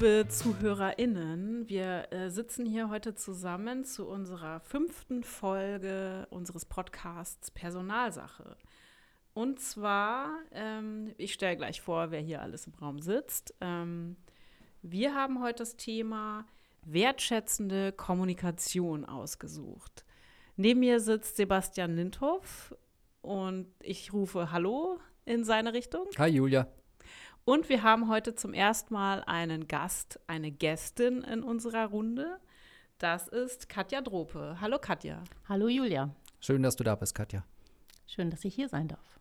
Liebe ZuhörerInnen. Wir äh, sitzen hier heute zusammen zu unserer fünften Folge unseres Podcasts Personalsache. Und zwar, ähm, ich stelle gleich vor, wer hier alles im Raum sitzt. Ähm, wir haben heute das Thema wertschätzende Kommunikation ausgesucht. Neben mir sitzt Sebastian Lindhoff und ich rufe Hallo in seine Richtung. Hi Julia. Und wir haben heute zum ersten Mal einen Gast, eine Gästin in unserer Runde. Das ist Katja Drope. Hallo Katja. Hallo Julia. Schön, dass du da bist, Katja. Schön, dass ich hier sein darf.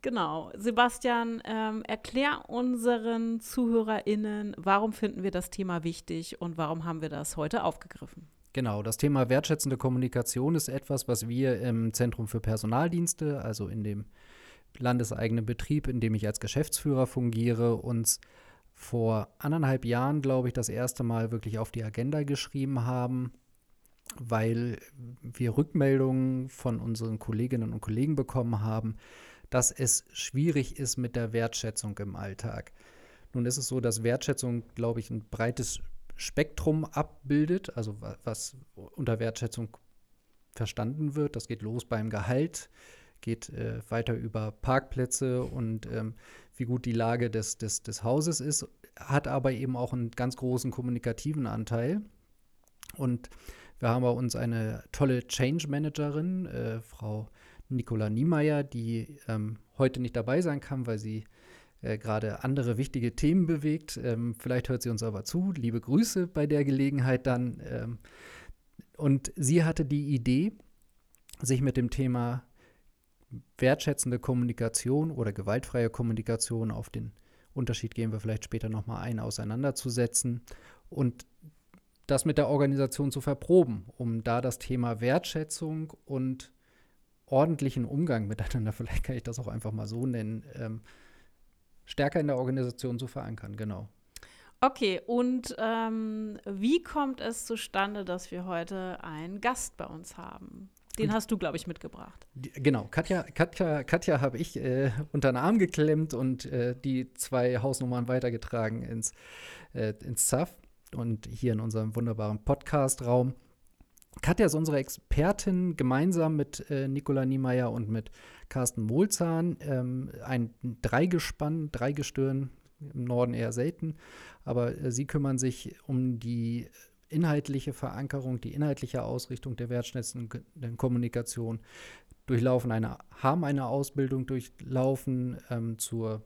Genau. Sebastian, ähm, erklär unseren ZuhörerInnen, warum finden wir das Thema wichtig und warum haben wir das heute aufgegriffen? Genau, das Thema wertschätzende Kommunikation ist etwas, was wir im Zentrum für Personaldienste, also in dem landeseigenen Betrieb, in dem ich als Geschäftsführer fungiere, uns vor anderthalb Jahren, glaube ich, das erste Mal wirklich auf die Agenda geschrieben haben, weil wir Rückmeldungen von unseren Kolleginnen und Kollegen bekommen haben, dass es schwierig ist mit der Wertschätzung im Alltag. Nun ist es so, dass Wertschätzung, glaube ich, ein breites Spektrum abbildet, also was unter Wertschätzung verstanden wird. Das geht los beim Gehalt, geht äh, weiter über Parkplätze und ähm, wie gut die Lage des, des, des Hauses ist, hat aber eben auch einen ganz großen kommunikativen Anteil. Und wir haben bei uns eine tolle Change Managerin, äh, Frau Nicola Niemeyer, die ähm, heute nicht dabei sein kann, weil sie äh, gerade andere wichtige Themen bewegt. Ähm, vielleicht hört sie uns aber zu. Liebe Grüße bei der Gelegenheit dann. Ähm, und sie hatte die Idee, sich mit dem Thema wertschätzende Kommunikation oder gewaltfreie Kommunikation auf den Unterschied gehen wir vielleicht später nochmal ein, auseinanderzusetzen und das mit der Organisation zu verproben, um da das Thema Wertschätzung und ordentlichen Umgang miteinander, vielleicht kann ich das auch einfach mal so nennen, ähm, stärker in der Organisation zu verankern, genau. Okay, und ähm, wie kommt es zustande, dass wir heute einen Gast bei uns haben? Den und, hast du, glaube ich, mitgebracht. Die, genau, Katja, Katja, Katja habe ich äh, unter den Arm geklemmt und äh, die zwei Hausnummern weitergetragen ins, äh, ins ZAF und hier in unserem wunderbaren Podcast-Raum. Katja ist unsere Expertin gemeinsam mit äh, Nicola Niemeyer und mit Carsten Mohlzahn. Ähm, ein Dreigespann, Dreigestirn, im Norden eher selten, aber äh, sie kümmern sich um die inhaltliche Verankerung, die inhaltliche Ausrichtung der wertschätzenden Kommunikation, durchlaufen eine, haben eine Ausbildung durchlaufen ähm, zur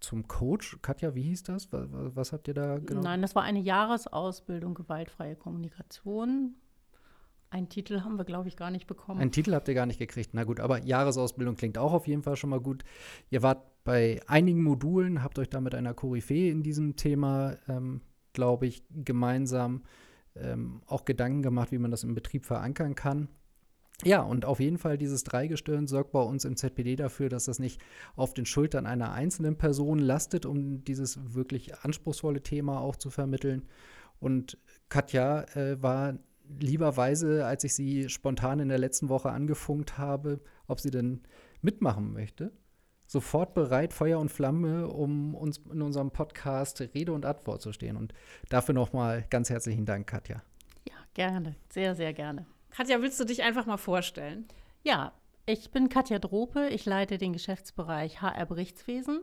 zum Coach. Katja, wie hieß das? Was, was, habt ihr da genau? Nein, das war eine Jahresausbildung gewaltfreie Kommunikation einen Titel haben wir, glaube ich, gar nicht bekommen. Einen Titel habt ihr gar nicht gekriegt. Na gut, aber Jahresausbildung klingt auch auf jeden Fall schon mal gut. Ihr wart bei einigen Modulen, habt euch da mit einer Koryphäe in diesem Thema, ähm, glaube ich, gemeinsam ähm, auch Gedanken gemacht, wie man das im Betrieb verankern kann. Ja, und auf jeden Fall dieses Dreigestirn sorgt bei uns im ZPD dafür, dass das nicht auf den Schultern einer einzelnen Person lastet, um dieses wirklich anspruchsvolle Thema auch zu vermitteln. Und Katja äh, war lieberweise, als ich sie spontan in der letzten Woche angefunkt habe, ob sie denn mitmachen möchte, sofort bereit, Feuer und Flamme, um uns in unserem Podcast Rede und Antwort zu stehen. Und dafür nochmal ganz herzlichen Dank, Katja. Ja, gerne, sehr, sehr gerne. Katja, willst du dich einfach mal vorstellen? Ja, ich bin Katja Drope, ich leite den Geschäftsbereich HR Berichtswesen.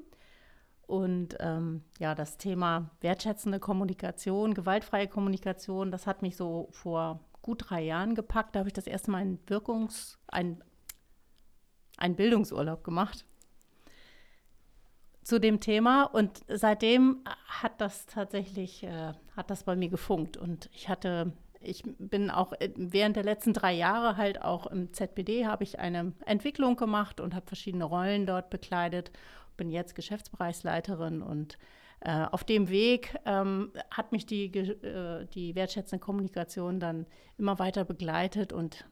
Und ähm, ja, das Thema wertschätzende Kommunikation, gewaltfreie Kommunikation, das hat mich so vor gut drei Jahren gepackt. Da habe ich das erste Mal einen Wirkungs-, ein, einen Bildungsurlaub gemacht zu dem Thema. Und seitdem hat das tatsächlich, äh, hat das bei mir gefunkt. Und ich hatte, ich bin auch während der letzten drei Jahre halt auch im ZBD habe ich eine Entwicklung gemacht und habe verschiedene Rollen dort bekleidet bin jetzt Geschäftsbereichsleiterin und äh, auf dem Weg ähm, hat mich die, äh, die wertschätzende Kommunikation dann immer weiter begleitet und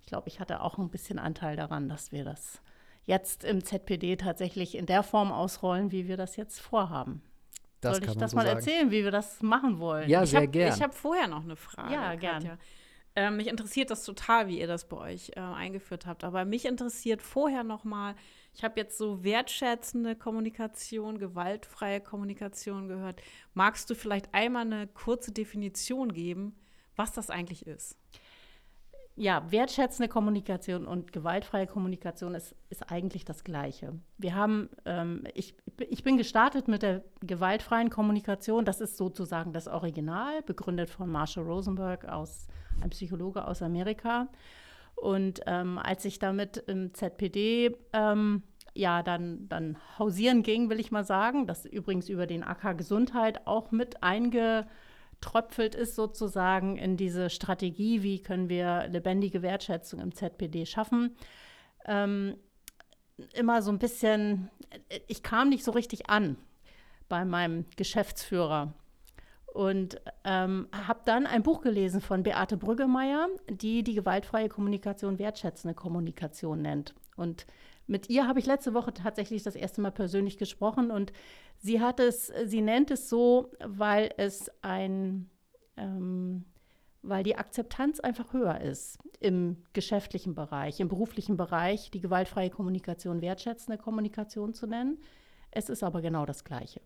ich glaube, ich hatte auch ein bisschen Anteil daran, dass wir das jetzt im ZPD tatsächlich in der Form ausrollen, wie wir das jetzt vorhaben. Das Soll ich das so mal sagen. erzählen, wie wir das machen wollen? Ja, sehr hab, gerne. Ich habe vorher noch eine Frage. Ja, gerne. Ähm, mich interessiert das total, wie ihr das bei euch äh, eingeführt habt. Aber mich interessiert vorher noch mal, Ich habe jetzt so wertschätzende Kommunikation, gewaltfreie Kommunikation gehört. Magst du vielleicht einmal eine kurze Definition geben, was das eigentlich ist? Ja, wertschätzende Kommunikation und gewaltfreie Kommunikation ist, ist eigentlich das Gleiche. Wir haben, ähm, ich, ich bin gestartet mit der gewaltfreien Kommunikation. Das ist sozusagen das Original, begründet von Marshall Rosenberg, aus, ein Psychologe aus Amerika. Und ähm, als ich damit im ZPD ähm, ja dann, dann hausieren ging, will ich mal sagen, das übrigens über den AK Gesundheit auch mit einge tröpfelt ist sozusagen in diese Strategie, wie können wir lebendige Wertschätzung im ZPD schaffen. Ähm, immer so ein bisschen, ich kam nicht so richtig an bei meinem Geschäftsführer und ähm, habe dann ein Buch gelesen von Beate Brüggemeier, die die gewaltfreie Kommunikation wertschätzende Kommunikation nennt. Und mit ihr habe ich letzte Woche tatsächlich das erste Mal persönlich gesprochen und sie hat es, sie nennt es so, weil es ein, ähm, weil die Akzeptanz einfach höher ist im geschäftlichen Bereich, im beruflichen Bereich, die gewaltfreie Kommunikation wertschätzende Kommunikation zu nennen. Es ist aber genau das Gleiche.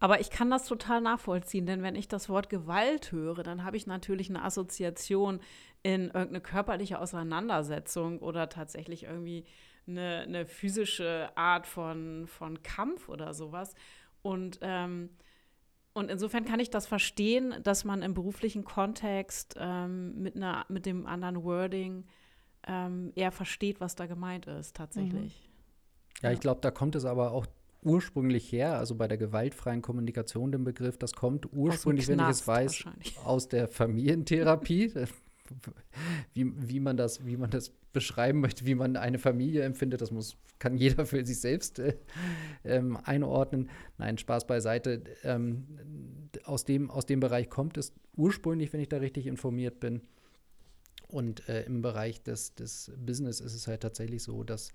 Aber ich kann das total nachvollziehen, denn wenn ich das Wort Gewalt höre, dann habe ich natürlich eine Assoziation in irgendeine körperliche Auseinandersetzung oder tatsächlich irgendwie eine, eine physische Art von, von Kampf oder sowas. Und, ähm, und insofern kann ich das verstehen, dass man im beruflichen Kontext ähm, mit, einer, mit dem anderen Wording ähm, eher versteht, was da gemeint ist, tatsächlich. Mhm. Ja, ich glaube, da kommt es aber auch ursprünglich her, also bei der gewaltfreien Kommunikation, den Begriff, das kommt ursprünglich, wenn ich es weiß, aus der Familientherapie. wie, wie, man das, wie man das beschreiben möchte, wie man eine Familie empfindet, das muss, kann jeder für sich selbst äh, ähm, einordnen. Nein, Spaß beiseite. Ähm, aus, dem, aus dem Bereich kommt es ursprünglich, wenn ich da richtig informiert bin. Und äh, im Bereich des, des Business ist es halt tatsächlich so, dass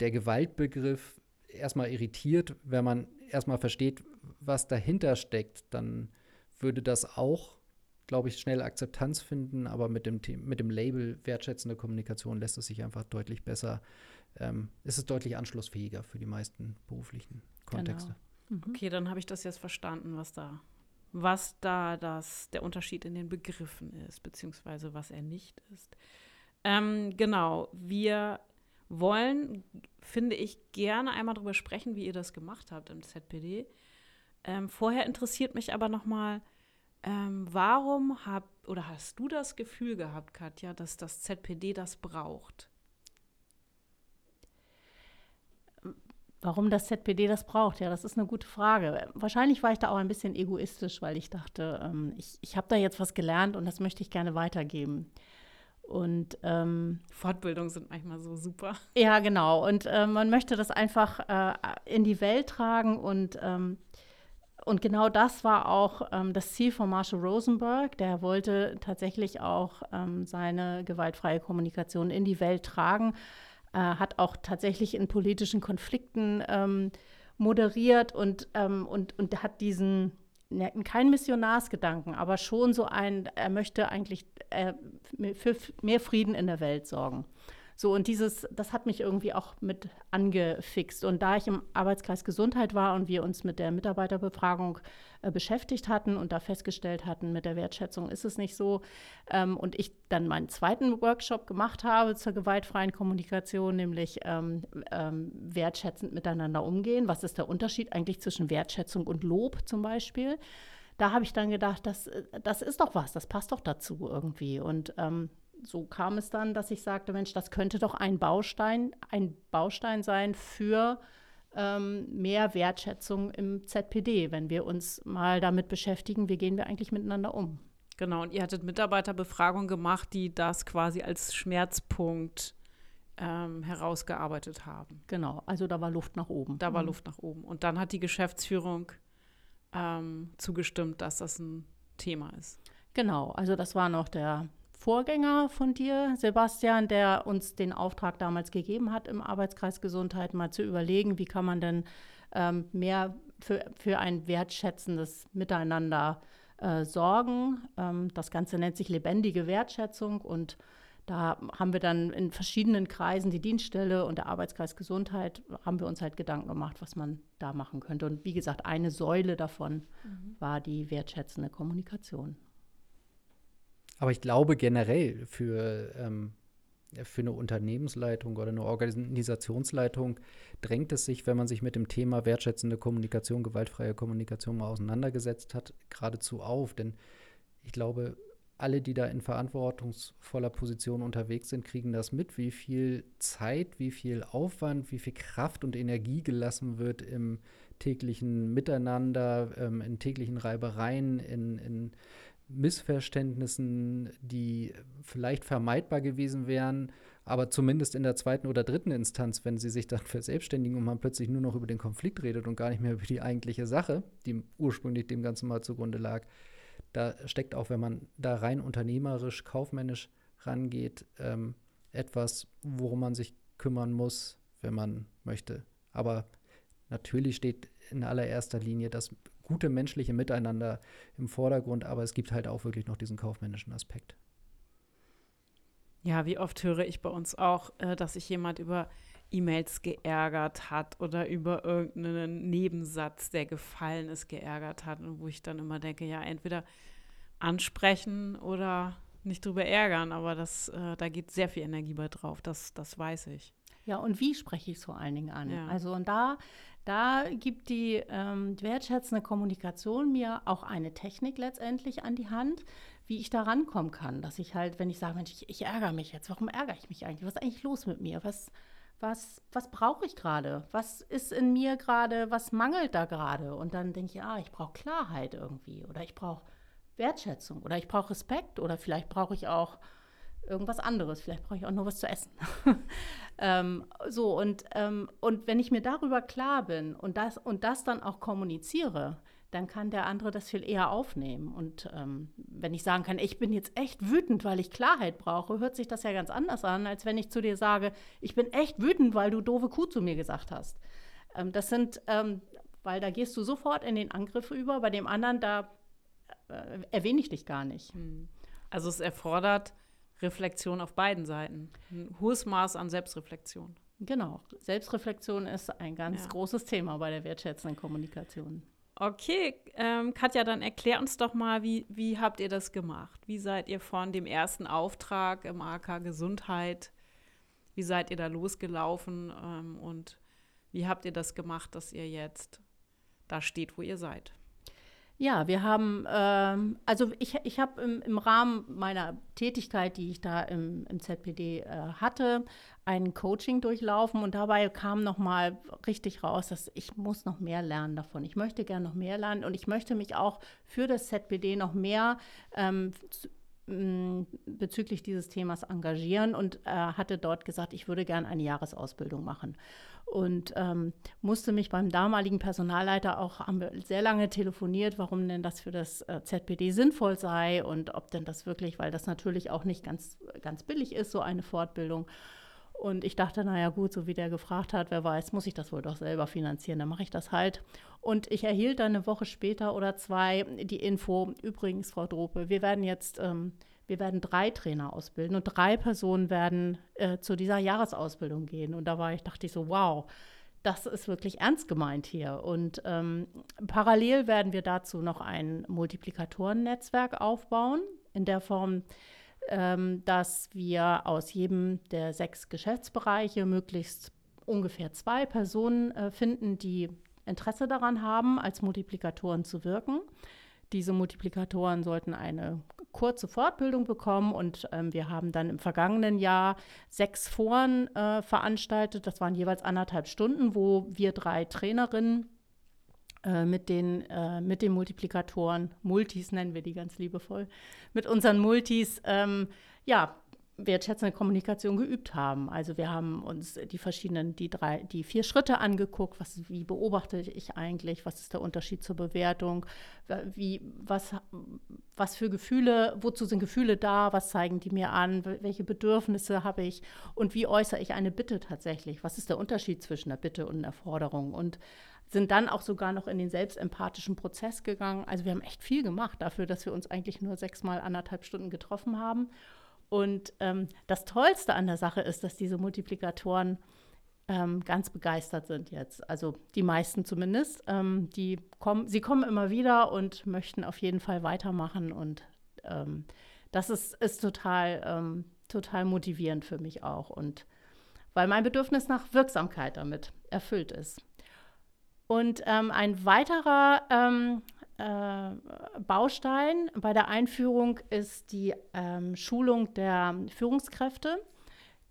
der Gewaltbegriff erstmal irritiert, wenn man erstmal versteht, was dahinter steckt, dann würde das auch glaube ich, schnell Akzeptanz finden, aber mit dem, mit dem Label wertschätzende Kommunikation lässt es sich einfach deutlich besser, ähm, ist es deutlich anschlussfähiger für die meisten beruflichen Kontexte. Genau. Mhm. Okay, dann habe ich das jetzt verstanden, was da, was da das, der Unterschied in den Begriffen ist, beziehungsweise was er nicht ist. Ähm, genau, wir wollen, finde ich, gerne einmal darüber sprechen, wie ihr das gemacht habt im ZPD. Ähm, vorher interessiert mich aber noch mal, ähm, warum hab, oder hast du das Gefühl gehabt, Katja, dass das ZPD das braucht? Warum das ZPD das braucht, ja, das ist eine gute Frage. Wahrscheinlich war ich da auch ein bisschen egoistisch, weil ich dachte, ähm, ich, ich habe da jetzt was gelernt und das möchte ich gerne weitergeben. Und ähm, Fortbildungen sind manchmal so super. Ja, genau. Und äh, man möchte das einfach äh, in die Welt tragen und ähm, und genau das war auch ähm, das Ziel von Marshall Rosenberg. Der wollte tatsächlich auch ähm, seine gewaltfreie Kommunikation in die Welt tragen, äh, hat auch tatsächlich in politischen Konflikten ähm, moderiert und, ähm, und, und hat diesen, ne, kein Missionarsgedanken, aber schon so ein, er möchte eigentlich äh, für mehr Frieden in der Welt sorgen. So, und dieses, das hat mich irgendwie auch mit angefixt. Und da ich im Arbeitskreis Gesundheit war und wir uns mit der Mitarbeiterbefragung äh, beschäftigt hatten und da festgestellt hatten, mit der Wertschätzung ist es nicht so, ähm, und ich dann meinen zweiten Workshop gemacht habe zur gewaltfreien Kommunikation, nämlich ähm, ähm, wertschätzend miteinander umgehen. Was ist der Unterschied eigentlich zwischen Wertschätzung und Lob zum Beispiel? Da habe ich dann gedacht, das, äh, das ist doch was, das passt doch dazu irgendwie. Und ähm, so kam es dann, dass ich sagte, Mensch, das könnte doch ein Baustein, ein Baustein sein für ähm, mehr Wertschätzung im ZPD, wenn wir uns mal damit beschäftigen, wie gehen wir eigentlich miteinander um. Genau, und ihr hattet Mitarbeiterbefragung gemacht, die das quasi als Schmerzpunkt ähm, herausgearbeitet haben. Genau, also da war Luft nach oben. Da war mhm. Luft nach oben. Und dann hat die Geschäftsführung ähm, zugestimmt, dass das ein Thema ist. Genau, also das war noch der Vorgänger von dir, Sebastian, der uns den Auftrag damals gegeben hat, im Arbeitskreis Gesundheit mal zu überlegen, wie kann man denn ähm, mehr für, für ein wertschätzendes Miteinander äh, sorgen. Ähm, das Ganze nennt sich lebendige Wertschätzung und da haben wir dann in verschiedenen Kreisen, die Dienststelle und der Arbeitskreis Gesundheit, haben wir uns halt Gedanken gemacht, was man da machen könnte. Und wie gesagt, eine Säule davon mhm. war die wertschätzende Kommunikation. Aber ich glaube generell für, ähm, für eine Unternehmensleitung oder eine Organisationsleitung drängt es sich, wenn man sich mit dem Thema wertschätzende Kommunikation, gewaltfreie Kommunikation mal auseinandergesetzt hat, geradezu auf. Denn ich glaube, alle, die da in verantwortungsvoller Position unterwegs sind, kriegen das mit, wie viel Zeit, wie viel Aufwand, wie viel Kraft und Energie gelassen wird im täglichen Miteinander, ähm, in täglichen Reibereien, in, in Missverständnissen, die vielleicht vermeidbar gewesen wären, aber zumindest in der zweiten oder dritten Instanz, wenn sie sich dann verselbstständigen und man plötzlich nur noch über den Konflikt redet und gar nicht mehr über die eigentliche Sache, die ursprünglich dem Ganzen mal zugrunde lag, da steckt auch, wenn man da rein unternehmerisch, kaufmännisch rangeht, ähm, etwas, worum man sich kümmern muss, wenn man möchte. Aber natürlich steht in allererster Linie das gute menschliche Miteinander im Vordergrund, aber es gibt halt auch wirklich noch diesen kaufmännischen Aspekt. Ja, wie oft höre ich bei uns auch, äh, dass sich jemand über E-Mails geärgert hat oder über irgendeinen Nebensatz, der gefallen ist, geärgert hat. Und wo ich dann immer denke, ja, entweder ansprechen oder nicht drüber ärgern, aber das, äh, da geht sehr viel Energie bei drauf, das, das weiß ich. Ja, und wie spreche ich es vor allen Dingen an? Ja. Also und da, da gibt die ähm, wertschätzende Kommunikation mir auch eine Technik letztendlich an die Hand, wie ich da rankommen kann. Dass ich halt, wenn ich sage, Mensch, ich, ich ärgere mich jetzt, warum ärgere ich mich eigentlich? Was ist eigentlich los mit mir? Was, was, was brauche ich gerade? Was ist in mir gerade, was mangelt da gerade? Und dann denke ich, ah, ich brauche Klarheit irgendwie oder ich brauche Wertschätzung oder ich brauche Respekt oder vielleicht brauche ich auch irgendwas anderes, vielleicht brauche ich auch nur was zu essen. ähm, so, und, ähm, und wenn ich mir darüber klar bin und das, und das dann auch kommuniziere, dann kann der andere das viel eher aufnehmen. Und ähm, wenn ich sagen kann, ich bin jetzt echt wütend, weil ich Klarheit brauche, hört sich das ja ganz anders an, als wenn ich zu dir sage, ich bin echt wütend, weil du doofe Kuh zu mir gesagt hast. Ähm, das sind, ähm, weil da gehst du sofort in den Angriff über, bei dem anderen, da äh, erwähne ich dich gar nicht. Hm. Also es erfordert Reflexion auf beiden Seiten. Ein hohes Maß an Selbstreflexion. Genau. Selbstreflexion ist ein ganz ja. großes Thema bei der wertschätzenden Kommunikation. Okay, ähm, Katja, dann erklär uns doch mal, wie, wie habt ihr das gemacht? Wie seid ihr von dem ersten Auftrag im AK Gesundheit, wie seid ihr da losgelaufen ähm, und wie habt ihr das gemacht, dass ihr jetzt da steht, wo ihr seid? Ja, wir haben, ähm, also ich, ich habe im, im, Rahmen meiner Tätigkeit, die ich da im, im ZPD äh, hatte, ein Coaching durchlaufen und dabei kam nochmal richtig raus, dass ich muss noch mehr lernen davon. Ich möchte gerne noch mehr lernen und ich möchte mich auch für das ZPD noch mehr ähm, bezüglich dieses Themas engagieren und äh, hatte dort gesagt, ich würde gerne eine Jahresausbildung machen und ähm, musste mich beim damaligen Personalleiter auch, haben sehr lange telefoniert, warum denn das für das äh, ZPD sinnvoll sei und ob denn das wirklich, weil das natürlich auch nicht ganz, ganz billig ist, so eine Fortbildung. Und ich dachte, naja gut, so wie der gefragt hat, wer weiß, muss ich das wohl doch selber finanzieren, dann mache ich das halt. Und ich erhielt dann eine Woche später oder zwei die Info, übrigens, Frau Drope, wir werden jetzt ähm, wir werden drei Trainer ausbilden und drei Personen werden äh, zu dieser Jahresausbildung gehen. Und da war ich, dachte ich so, wow, das ist wirklich ernst gemeint hier. Und ähm, parallel werden wir dazu noch ein Multiplikatoren-Netzwerk aufbauen, in der Form, ähm, dass wir aus jedem der sechs Geschäftsbereiche möglichst ungefähr zwei Personen äh, finden, die Interesse daran haben, als Multiplikatoren zu wirken. Diese Multiplikatoren sollten eine kurze Fortbildung bekommen und ähm, wir haben dann im vergangenen Jahr sechs Foren äh, veranstaltet. Das waren jeweils anderthalb Stunden, wo wir drei Trainerinnen äh, mit den, äh, mit den Multiplikatoren, Multis nennen wir die ganz liebevoll, mit unseren Multis, ähm, ja, wertschätzende Kommunikation geübt haben. Also wir haben uns die verschiedenen, die drei, die vier Schritte angeguckt, was, wie beobachte ich eigentlich, was ist der Unterschied zur Bewertung, wie, was, was für Gefühle, wozu sind Gefühle da, was zeigen die mir an, welche Bedürfnisse habe ich? Und wie äußere ich eine Bitte tatsächlich, was ist der Unterschied zwischen der Bitte und der Forderung? Und sind dann auch sogar noch in den selbstempathischen Prozess gegangen. Also wir haben echt viel gemacht dafür, dass wir uns eigentlich nur sechsmal anderthalb Stunden getroffen haben Und ähm, das Tollste an der Sache ist, dass diese Multiplikatoren ähm, ganz begeistert sind jetzt. Also die meisten zumindest. Ähm, die kommen, sie kommen immer wieder und möchten auf jeden Fall weitermachen. Und ähm, das ist, ist total, ähm, total motivierend für mich auch. Und weil mein Bedürfnis nach Wirksamkeit damit erfüllt ist. Und ähm, ein weiterer ähm, äh, Baustein bei der Einführung ist die ähm, Schulung der Führungskräfte.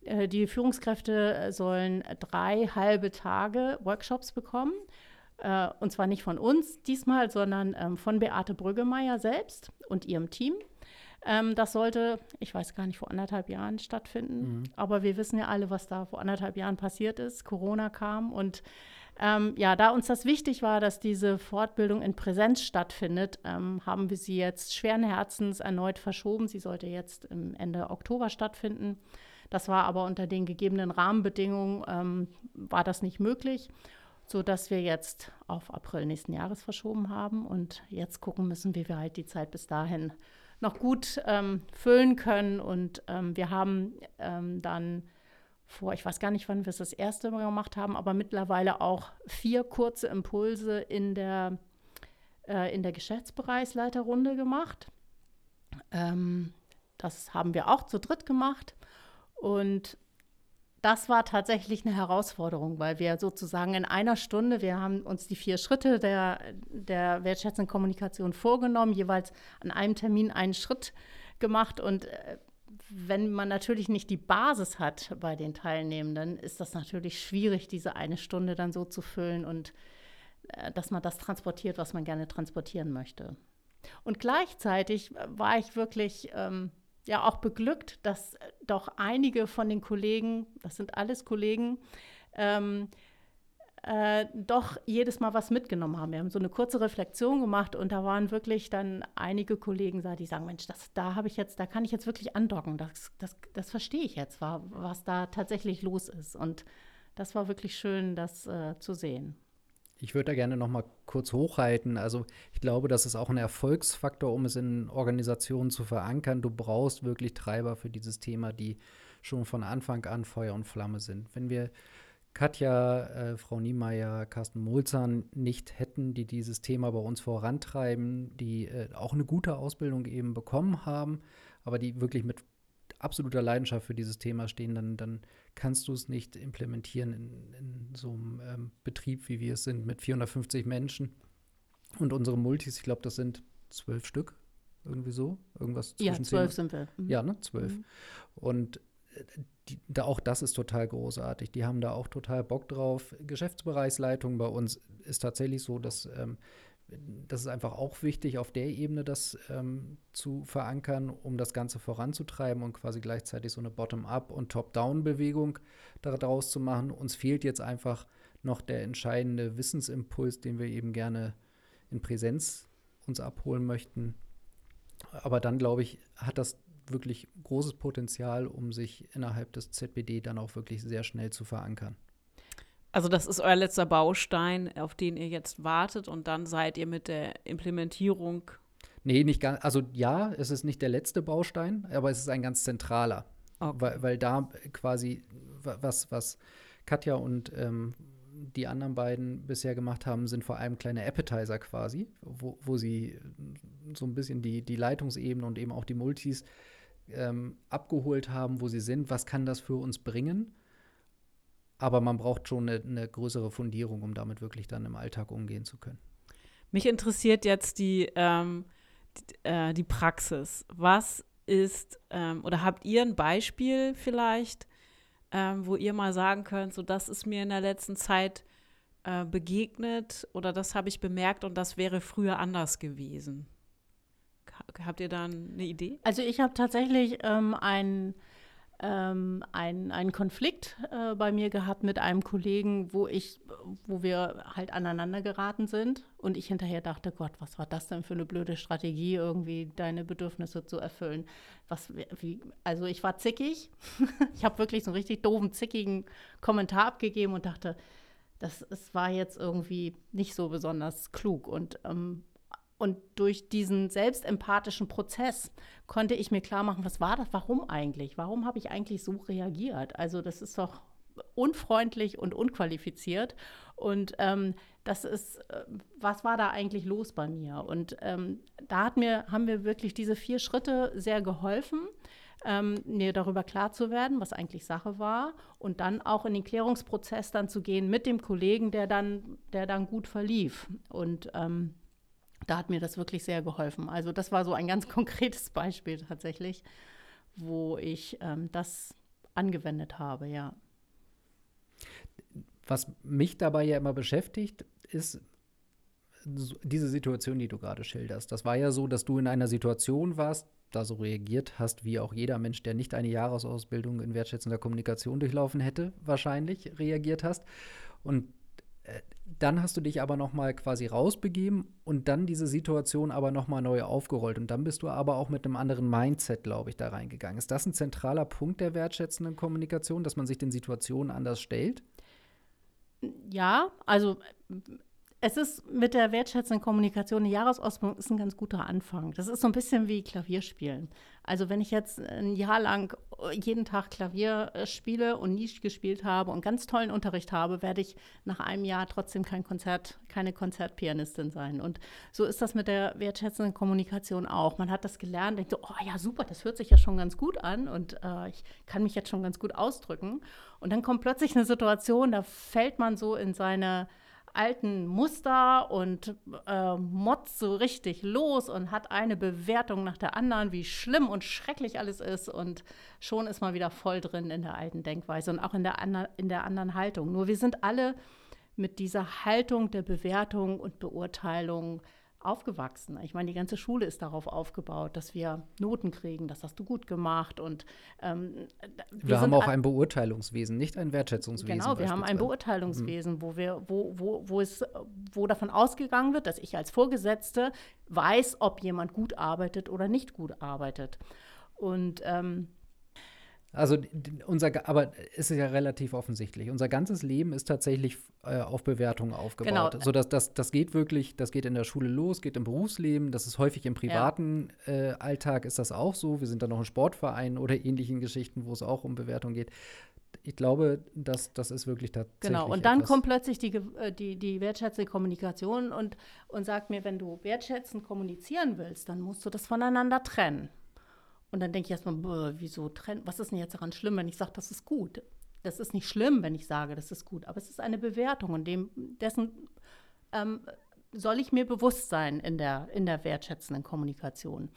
Äh, die Führungskräfte sollen drei halbe Tage Workshops bekommen. Äh, und zwar nicht von uns diesmal, sondern ähm, von Beate Brüggemeier selbst und ihrem Team. Ähm, das sollte, ich weiß gar nicht, vor anderthalb Jahren stattfinden. Mhm. Aber wir wissen ja alle, was da vor anderthalb Jahren passiert ist. Corona kam und ähm, ja, da uns das wichtig war, dass diese Fortbildung in Präsenz stattfindet, ähm, haben wir sie jetzt schweren Herzens erneut verschoben. Sie sollte jetzt Ende Oktober stattfinden. Das war aber unter den gegebenen Rahmenbedingungen ähm, war das nicht möglich, sodass wir jetzt auf April nächsten Jahres verschoben haben und jetzt gucken müssen, wie wir halt die Zeit bis dahin noch gut ähm, füllen können. Und ähm, wir haben ähm, dann vor, ich weiß gar nicht, wann wir es das erste Mal gemacht haben, aber mittlerweile auch vier kurze Impulse in der, äh, in der Geschäftsbereichsleiterrunde gemacht. Ähm, das haben wir auch zu dritt gemacht. Und das war tatsächlich eine Herausforderung, weil wir sozusagen in einer Stunde, wir haben uns die vier Schritte der, der wertschätzenden Kommunikation vorgenommen, jeweils an einem Termin einen Schritt gemacht und äh, wenn man natürlich nicht die Basis hat bei den Teilnehmenden, ist das natürlich schwierig, diese eine Stunde dann so zu füllen und äh, dass man das transportiert, was man gerne transportieren möchte. Und gleichzeitig war ich wirklich ähm, ja auch beglückt, dass doch einige von den Kollegen, das sind alles Kollegen, ähm, äh, doch jedes Mal was mitgenommen haben. Wir haben so eine kurze Reflexion gemacht und da waren wirklich dann einige Kollegen da, die sagen, Mensch, das, da habe ich jetzt, da kann ich jetzt wirklich andocken. Das, das, das verstehe ich jetzt, was da tatsächlich los ist. Und das war wirklich schön, das äh, zu sehen. Ich würde da gerne noch mal kurz hochhalten. Also ich glaube, das ist auch ein Erfolgsfaktor, um es in Organisationen zu verankern. Du brauchst wirklich Treiber für dieses Thema, die schon von Anfang an Feuer und Flamme sind. Wenn wir Katja, äh, Frau Niemeyer, Carsten Molzahn nicht hätten, die dieses Thema bei uns vorantreiben, die äh, auch eine gute Ausbildung eben bekommen haben, aber die wirklich mit absoluter Leidenschaft für dieses Thema stehen, dann, dann kannst du es nicht implementieren in, in so einem ähm, Betrieb, wie wir es sind, mit 450 Menschen. Und unsere Multis, ich glaube, das sind zwölf Stück, irgendwie so, irgendwas zwischen Ja, zwölf sind wir. Mhm. Ja, ne, zwölf. Mhm. Und die, da, auch das ist total großartig. Die haben da auch total Bock drauf. Geschäftsbereichsleitung bei uns ist tatsächlich so, dass ähm, das ist einfach auch wichtig, auf der Ebene das ähm, zu verankern, um das Ganze voranzutreiben und quasi gleichzeitig so eine Bottom-up- und Top-down-Bewegung daraus zu machen. Uns fehlt jetzt einfach noch der entscheidende Wissensimpuls, den wir eben gerne in Präsenz uns abholen möchten. Aber dann, glaube ich, hat das wirklich großes Potenzial, um sich innerhalb des ZBD dann auch wirklich sehr schnell zu verankern. Also das ist euer letzter Baustein, auf den ihr jetzt wartet und dann seid ihr mit der Implementierung. Nee, nicht ganz. Also ja, es ist nicht der letzte Baustein, aber es ist ein ganz zentraler. Okay. Weil, weil da quasi was, was Katja und ähm, die anderen beiden bisher gemacht haben, sind vor allem kleine Appetizer quasi, wo, wo sie so ein bisschen die, die Leitungsebene und eben auch die Multis ähm, abgeholt haben, wo sie sind, was kann das für uns bringen. Aber man braucht schon eine, eine, größere Fundierung, um damit wirklich dann im Alltag umgehen zu können. Mich interessiert jetzt die, ähm, die, äh, die, Praxis. Was ist, ähm, oder habt ihr ein Beispiel vielleicht, ähm, wo ihr mal sagen könnt, so das ist mir in der letzten Zeit äh, begegnet oder das habe ich bemerkt und das wäre früher anders gewesen? Habt ihr da eine Idee? Also ich habe tatsächlich ähm, einen ähm, ein, einen Konflikt äh, bei mir gehabt mit einem Kollegen, wo ich, wo wir halt aneinander geraten sind und ich hinterher dachte, Gott, was war das denn für eine blöde Strategie, irgendwie deine Bedürfnisse zu erfüllen? Was, wie, also ich war zickig, ich habe wirklich so einen richtig doofen, zickigen Kommentar abgegeben und dachte, das, das war jetzt irgendwie nicht so besonders klug und ähm, und durch diesen selbstempathischen Prozess konnte ich mir klar machen, was war das, warum eigentlich? Warum habe ich eigentlich so reagiert? Also das ist doch unfreundlich und unqualifiziert. Und ähm, das ist, äh, was war da eigentlich los bei mir? Und ähm, da hat mir, haben mir wirklich diese vier Schritte sehr geholfen, ähm, mir darüber klar zu werden, was eigentlich Sache war und dann auch in den Klärungsprozess dann zu gehen mit dem Kollegen, der dann, der dann gut verlief. Und ähm, da hat mir das wirklich sehr geholfen. Also das war so ein ganz konkretes Beispiel tatsächlich, wo ich ähm, das angewendet habe, ja. Was mich dabei ja immer beschäftigt, ist diese Situation, die du gerade schilderst. Das war ja so, dass du in einer Situation warst, da so reagiert hast, wie auch jeder Mensch, der nicht eine Jahresausbildung in wertschätzender Kommunikation durchlaufen hätte, wahrscheinlich reagiert hast. Und dann hast du dich aber noch mal quasi rausbegeben und dann diese Situation aber noch mal neu aufgerollt und dann bist du aber auch mit einem anderen Mindset, glaube ich, da reingegangen. Ist das ein zentraler Punkt der wertschätzenden Kommunikation, dass man sich den Situationen anders stellt? Ja, also es ist mit der wertschätzenden Kommunikation, eine Jahresausbildung ist ein ganz guter Anfang. Das ist so ein bisschen wie Klavierspielen. Also wenn ich jetzt ein Jahr lang jeden Tag Klavier äh, spiele und nie gespielt habe und ganz tollen Unterricht habe, werde ich nach einem Jahr trotzdem kein Konzert, keine Konzertpianistin sein. Und so ist das mit der wertschätzenden Kommunikation auch. Man hat das gelernt, denkt so, oh ja, super, das hört sich ja schon ganz gut an und äh, ich kann mich jetzt schon ganz gut ausdrücken. Und dann kommt plötzlich eine Situation, da fällt man so in seine alten Muster und äh, motzt so richtig los und hat eine Bewertung nach der anderen, wie schlimm und schrecklich alles ist. Und schon ist man wieder voll drin in der alten Denkweise und auch in der, in der anderen Haltung. Nur wir sind alle mit dieser Haltung der Bewertung und Beurteilung aufgewachsen. Ich meine, die ganze Schule ist darauf aufgebaut, dass wir Noten kriegen, das hast du gut gemacht. Und ähm, wir, wir haben auch ein Beurteilungswesen, nicht ein Wertschätzungswesen. Genau, wir haben ein Beurteilungswesen, mhm. wo wir, wo, wo, wo es, wo davon ausgegangen wird, dass ich als Vorgesetzte weiß, ob jemand gut arbeitet oder nicht gut arbeitet. Und ähm, also unser, aber es ist ja relativ offensichtlich. Unser ganzes Leben ist tatsächlich äh, auf Bewertungen aufgebaut. Genau. So dass das, das geht wirklich, das geht in der Schule los, geht im Berufsleben, das ist häufig im privaten ja. äh, Alltag ist das auch so. Wir sind dann noch ein Sportverein oder ähnlichen Geschichten, wo es auch um Bewertung geht. Ich glaube, das, das ist wirklich tatsächlich. Genau, und dann kommt plötzlich die, äh, die, die wertschätzende Kommunikation und, und sagt mir, wenn du wertschätzend kommunizieren willst, dann musst du das voneinander trennen. Und dann denke ich erstmal, wieso trennen? Was ist denn jetzt daran schlimm, wenn ich sage, das ist gut? Das ist nicht schlimm, wenn ich sage, das ist gut, aber es ist eine Bewertung und dem, dessen ähm, soll ich mir bewusst sein in der, in der wertschätzenden Kommunikation.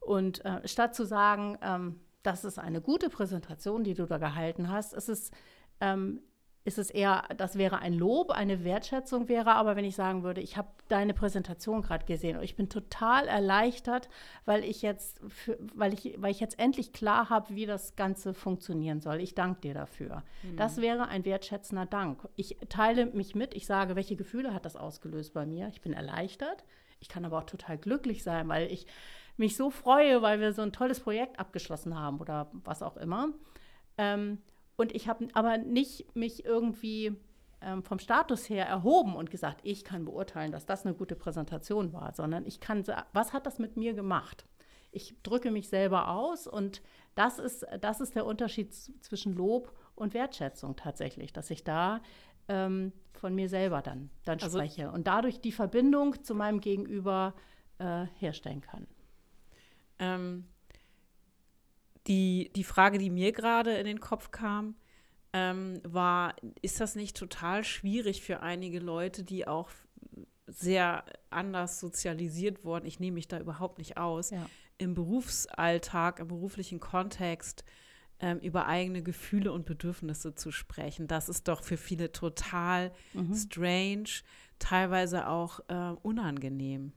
Und äh, statt zu sagen, ähm, das ist eine gute Präsentation, die du da gehalten hast, ist es ähm, ist es eher, das wäre ein Lob, eine Wertschätzung wäre, aber wenn ich sagen würde, ich habe deine Präsentation gerade gesehen und ich bin total erleichtert, weil ich jetzt, für, weil ich, weil ich jetzt endlich klar habe, wie das Ganze funktionieren soll. Ich danke dir dafür. Mhm. Das wäre ein wertschätzender Dank. Ich teile mich mit, ich sage, welche Gefühle hat das ausgelöst bei mir? Ich bin erleichtert. Ich kann aber auch total glücklich sein, weil ich mich so freue, weil wir so ein tolles Projekt abgeschlossen haben oder was auch immer. Ähm, und ich habe aber nicht mich irgendwie ähm, vom Status her erhoben und gesagt, ich kann beurteilen, dass das eine gute Präsentation war, sondern ich kann sagen, was hat das mit mir gemacht? Ich drücke mich selber aus und das ist, das ist der Unterschied zwischen Lob und Wertschätzung tatsächlich, dass ich da ähm, von mir selber dann, dann also, spreche und dadurch die Verbindung zu meinem Gegenüber äh, herstellen kann. Ähm, die, die Frage, die mir gerade in den Kopf kam, ähm, war, ist das nicht total schwierig für einige Leute, die auch sehr anders sozialisiert wurden, ich nehme mich da überhaupt nicht aus, ja. im Berufsalltag, im beruflichen Kontext ähm, über eigene Gefühle und Bedürfnisse zu sprechen. Das ist doch für viele total mhm. strange, teilweise auch äh, unangenehm.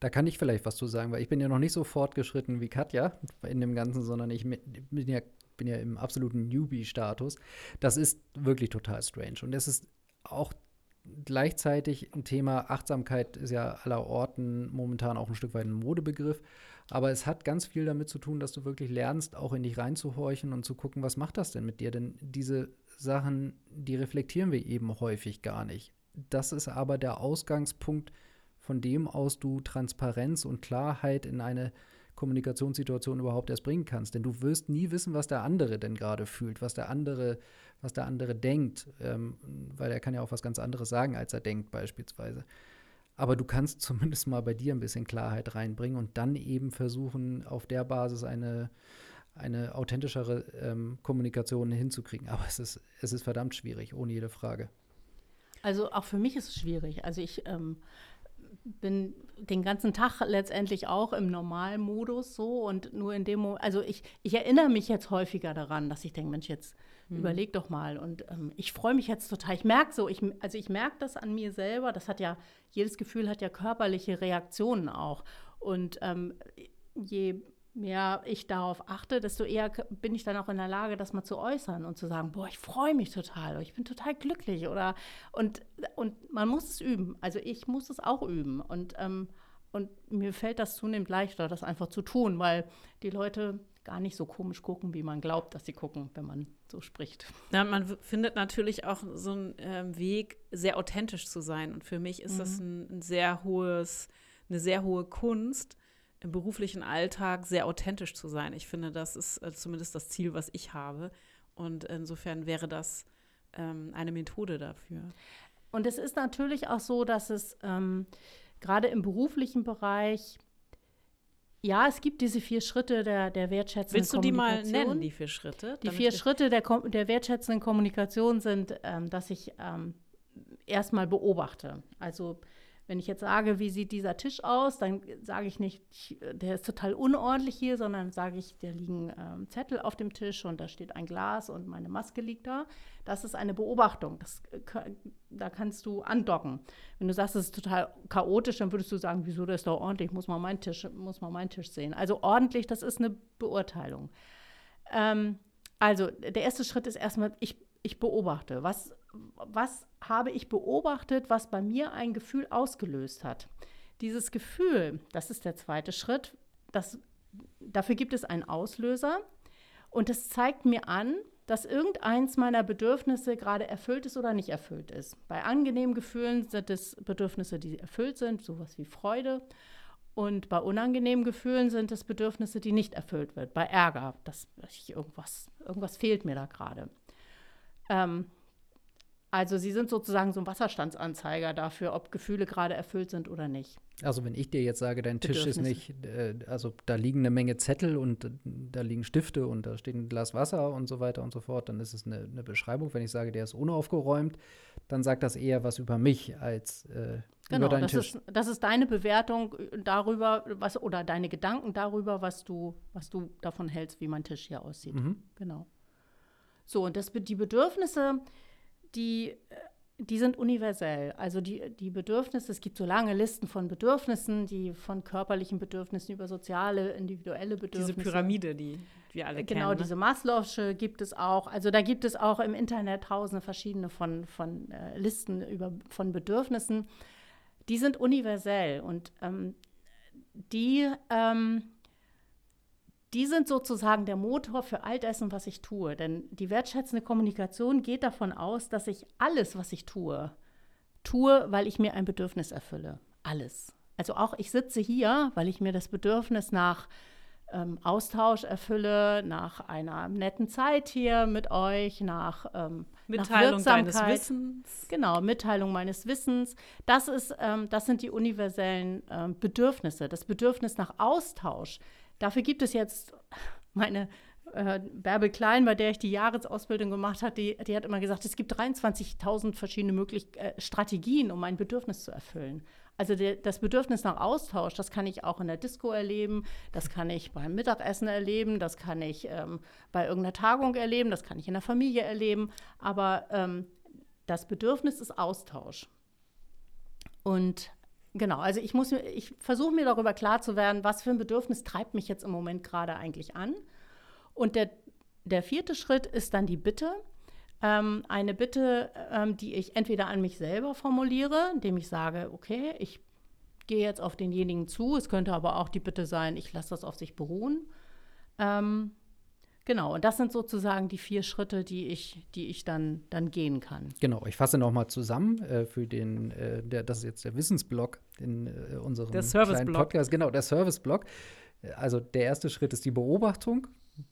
Da kann ich vielleicht was zu sagen, weil ich bin ja noch nicht so fortgeschritten wie Katja in dem Ganzen, sondern ich bin ja, bin ja im absoluten Newbie-Status. Das ist wirklich total strange. Und es ist auch gleichzeitig ein Thema, Achtsamkeit ist ja aller Orten momentan auch ein Stück weit ein Modebegriff. Aber es hat ganz viel damit zu tun, dass du wirklich lernst, auch in dich reinzuhorchen und zu gucken, was macht das denn mit dir? Denn diese Sachen, die reflektieren wir eben häufig gar nicht. Das ist aber der Ausgangspunkt von dem aus du Transparenz und Klarheit in eine Kommunikationssituation überhaupt erst bringen kannst. Denn du wirst nie wissen, was der andere denn gerade fühlt, was der andere, was der andere denkt, ähm, weil er kann ja auch was ganz anderes sagen, als er denkt beispielsweise. Aber du kannst zumindest mal bei dir ein bisschen Klarheit reinbringen und dann eben versuchen, auf der Basis eine, eine authentischere ähm, Kommunikation hinzukriegen. Aber es ist, es ist verdammt schwierig, ohne jede Frage. Also auch für mich ist es schwierig. Also ich ähm, bin den ganzen Tag letztendlich auch im Normalmodus so und nur in dem Moment, also ich, ich erinnere mich jetzt häufiger daran, dass ich denke, Mensch, jetzt mhm. überleg doch mal und ähm, ich freue mich jetzt total. Ich merke so, ich, also ich merke das an mir selber, das hat ja, jedes Gefühl hat ja körperliche Reaktionen auch und ähm, je mehr ich darauf achte, desto eher bin ich dann auch in der Lage, das mal zu äußern und zu sagen, boah, ich freue mich total, oder ich bin total glücklich oder und, und man muss es üben. Also ich muss es auch üben und, ähm, und mir fällt das zunehmend leichter, das einfach zu tun, weil die Leute gar nicht so komisch gucken, wie man glaubt, dass sie gucken, wenn man so spricht. Ja, man findet natürlich auch so einen äh, Weg, sehr authentisch zu sein. Und für mich ist mhm. das ein, ein sehr hohes, eine sehr hohe Kunst, im beruflichen Alltag sehr authentisch zu sein. Ich finde, das ist äh, zumindest das Ziel, was ich habe. Und insofern wäre das ähm, eine Methode dafür. Und es ist natürlich auch so, dass es ähm, gerade im beruflichen Bereich, ja, es gibt diese vier Schritte der, der wertschätzenden Willst du die mal nennen, die vier Schritte? Die vier Schritte der, der wertschätzenden Kommunikation sind, ähm, dass ich ähm, erstmal beobachte. Also wenn ich jetzt sage, wie sieht dieser Tisch aus, dann sage ich nicht, der ist total unordentlich hier, sondern sage ich, da liegen ähm, Zettel auf dem Tisch und da steht ein Glas und meine Maske liegt da. Das ist eine Beobachtung. Das, da kannst du andocken. Wenn du sagst, es ist total chaotisch, dann würdest du sagen, wieso, das ist doch ordentlich, muss man meinen Tisch, muss man meinen Tisch sehen. Also ordentlich, das ist eine Beurteilung. Ähm, also der erste Schritt ist erstmal, ich, ich beobachte. Was was habe ich beobachtet, was bei mir ein Gefühl ausgelöst hat. Dieses Gefühl, das ist der zweite Schritt, das, dafür gibt es einen Auslöser und es zeigt mir an, dass irgendeins meiner Bedürfnisse gerade erfüllt ist oder nicht erfüllt ist. Bei angenehmen Gefühlen sind es Bedürfnisse, die erfüllt sind, sowas wie Freude. Und bei unangenehmen Gefühlen sind es Bedürfnisse, die nicht erfüllt wird. Bei Ärger, dass ich irgendwas, irgendwas fehlt mir da gerade. Ähm, also sie sind sozusagen so ein Wasserstandsanzeiger dafür, ob Gefühle gerade erfüllt sind oder nicht. Also wenn ich dir jetzt sage, dein Tisch ist nicht, äh, also da liegen eine Menge Zettel und äh, da liegen Stifte und da steht ein Glas Wasser und so weiter und so fort, dann ist es eine, eine Beschreibung. Wenn ich sage, der ist unaufgeräumt, dann sagt das eher was über mich als äh, genau, über deinen das Tisch. Ist, das ist deine Bewertung darüber, was oder deine Gedanken darüber, was du, was du davon hältst, wie mein Tisch hier aussieht. Mhm. Genau. So, und das, die Bedürfnisse, die, äh, die sind universell. Also die, die Bedürfnisse, es gibt so lange Listen von Bedürfnissen, die von körperlichen Bedürfnissen über soziale, individuelle Bedürfnisse. Diese Pyramide, die wir alle genau, kennen. Genau, ne? diese Maslow'sche gibt es auch. Also da gibt es auch im Internet tausende verschiedene von, von äh, Listen über, von Bedürfnissen. Die sind universell und ähm, die ähm, die sind sozusagen der Motor für all dessen, was ich tue. Denn die wertschätzende Kommunikation geht davon aus, dass ich alles, was ich tue, tue, weil ich mir ein Bedürfnis erfülle. Alles. Also auch ich sitze hier, weil ich mir das Bedürfnis nach ähm, Austausch erfülle, nach einer netten Zeit hier mit euch, nach ähm, Mitteilung nach deines Wissens. Genau, Mitteilung meines Wissens. Das, ist, ähm, das sind die universellen ähm, Bedürfnisse. Das Bedürfnis nach Austausch Dafür gibt es jetzt meine äh, Bärbel Klein, bei der ich die Jahresausbildung gemacht habe, die, die hat immer gesagt, es gibt 23.000 verschiedene möglich äh, Strategien, um mein Bedürfnis zu erfüllen. Also der, das Bedürfnis nach Austausch, das kann ich auch in der Disco erleben, das kann ich beim Mittagessen erleben, das kann ich ähm, bei irgendeiner Tagung erleben, das kann ich in der Familie erleben. Aber ähm, das Bedürfnis ist Austausch. Und Genau, also ich ich versuche mir darüber klar zu werden, was für ein Bedürfnis treibt mich jetzt im Moment gerade eigentlich an. Und der, der vierte Schritt ist dann die Bitte. Ähm, eine Bitte, ähm, die ich entweder an mich selber formuliere, indem ich sage, okay, ich gehe jetzt auf denjenigen zu. Es könnte aber auch die Bitte sein, ich lasse das auf sich beruhen. Ähm, Genau, und das sind sozusagen die vier Schritte, die ich, die ich dann, dann gehen kann. Genau, ich fasse nochmal zusammen äh, für den, äh, der, das ist jetzt der Wissensblock in äh, unserem Der kleinen Serviceblock. Podcast. Genau, der Serviceblock. Also der erste Schritt ist die Beobachtung,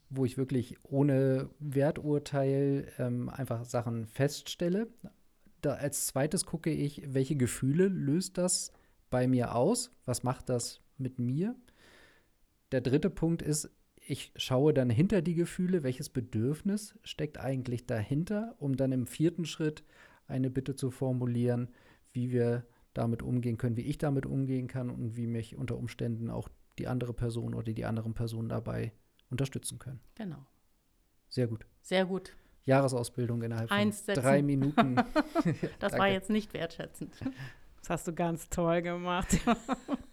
wo ich wirklich ohne Werturteil ähm, einfach Sachen feststelle. Da als zweites gucke ich, welche Gefühle löst das bei mir aus? Was macht das mit mir? Der dritte Punkt ist, ich schaue dann hinter die Gefühle, welches Bedürfnis steckt eigentlich dahinter, um dann im vierten Schritt eine Bitte zu formulieren, wie wir damit umgehen können, wie ich damit umgehen kann und wie mich unter Umständen auch die andere Person oder die anderen Personen dabei unterstützen können. Genau. Sehr gut. Sehr gut. Jahresausbildung innerhalb von Eins setzen. drei Minuten. Das war jetzt nicht wertschätzend. Das hast du ganz toll gemacht.